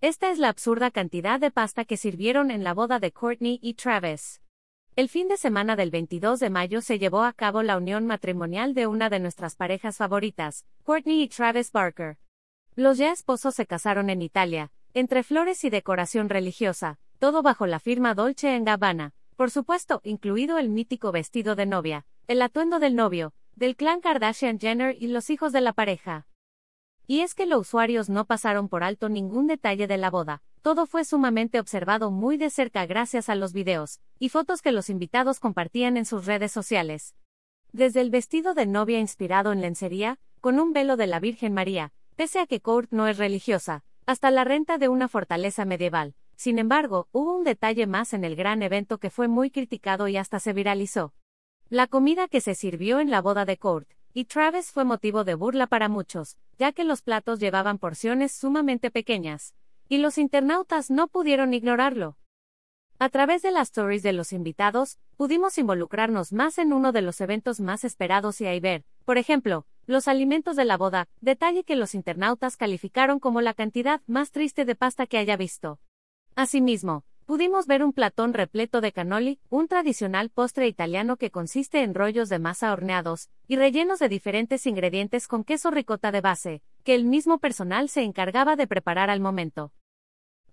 Esta es la absurda cantidad de pasta que sirvieron en la boda de Courtney y Travis. El fin de semana del 22 de mayo se llevó a cabo la unión matrimonial de una de nuestras parejas favoritas, Courtney y Travis Barker. Los ya esposos se casaron en Italia, entre flores y decoración religiosa, todo bajo la firma Dolce Gabbana, por supuesto, incluido el mítico vestido de novia, el atuendo del novio, del clan Kardashian Jenner y los hijos de la pareja. Y es que los usuarios no pasaron por alto ningún detalle de la boda, todo fue sumamente observado muy de cerca gracias a los videos y fotos que los invitados compartían en sus redes sociales. Desde el vestido de novia inspirado en lencería, con un velo de la Virgen María, pese a que Kurt no es religiosa, hasta la renta de una fortaleza medieval. Sin embargo, hubo un detalle más en el gran evento que fue muy criticado y hasta se viralizó. La comida que se sirvió en la boda de Kurt y Travis fue motivo de burla para muchos, ya que los platos llevaban porciones sumamente pequeñas, y los internautas no pudieron ignorarlo. A través de las stories de los invitados, pudimos involucrarnos más en uno de los eventos más esperados y ahí ver, por ejemplo, los alimentos de la boda, detalle que los internautas calificaron como la cantidad más triste de pasta que haya visto. Asimismo, Pudimos ver un platón repleto de cannoli, un tradicional postre italiano que consiste en rollos de masa horneados y rellenos de diferentes ingredientes con queso ricota de base, que el mismo personal se encargaba de preparar al momento.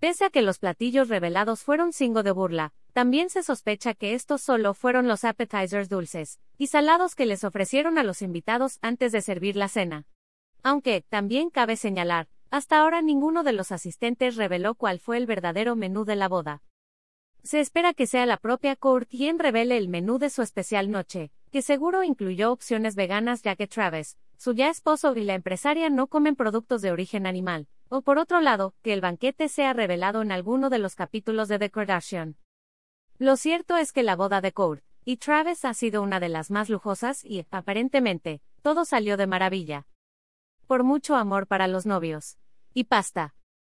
Pese a que los platillos revelados fueron cingo de burla, también se sospecha que estos solo fueron los appetizers dulces y salados que les ofrecieron a los invitados antes de servir la cena. Aunque, también cabe señalar, hasta ahora ninguno de los asistentes reveló cuál fue el verdadero menú de la boda. Se espera que sea la propia Kurt quien revele el menú de su especial noche, que seguro incluyó opciones veganas ya que Travis, su ya esposo y la empresaria no comen productos de origen animal, o por otro lado, que el banquete sea revelado en alguno de los capítulos de The. Lo cierto es que la boda de Kurt y Travis ha sido una de las más lujosas y, aparentemente, todo salió de maravilla. Por mucho amor para los novios y pasta.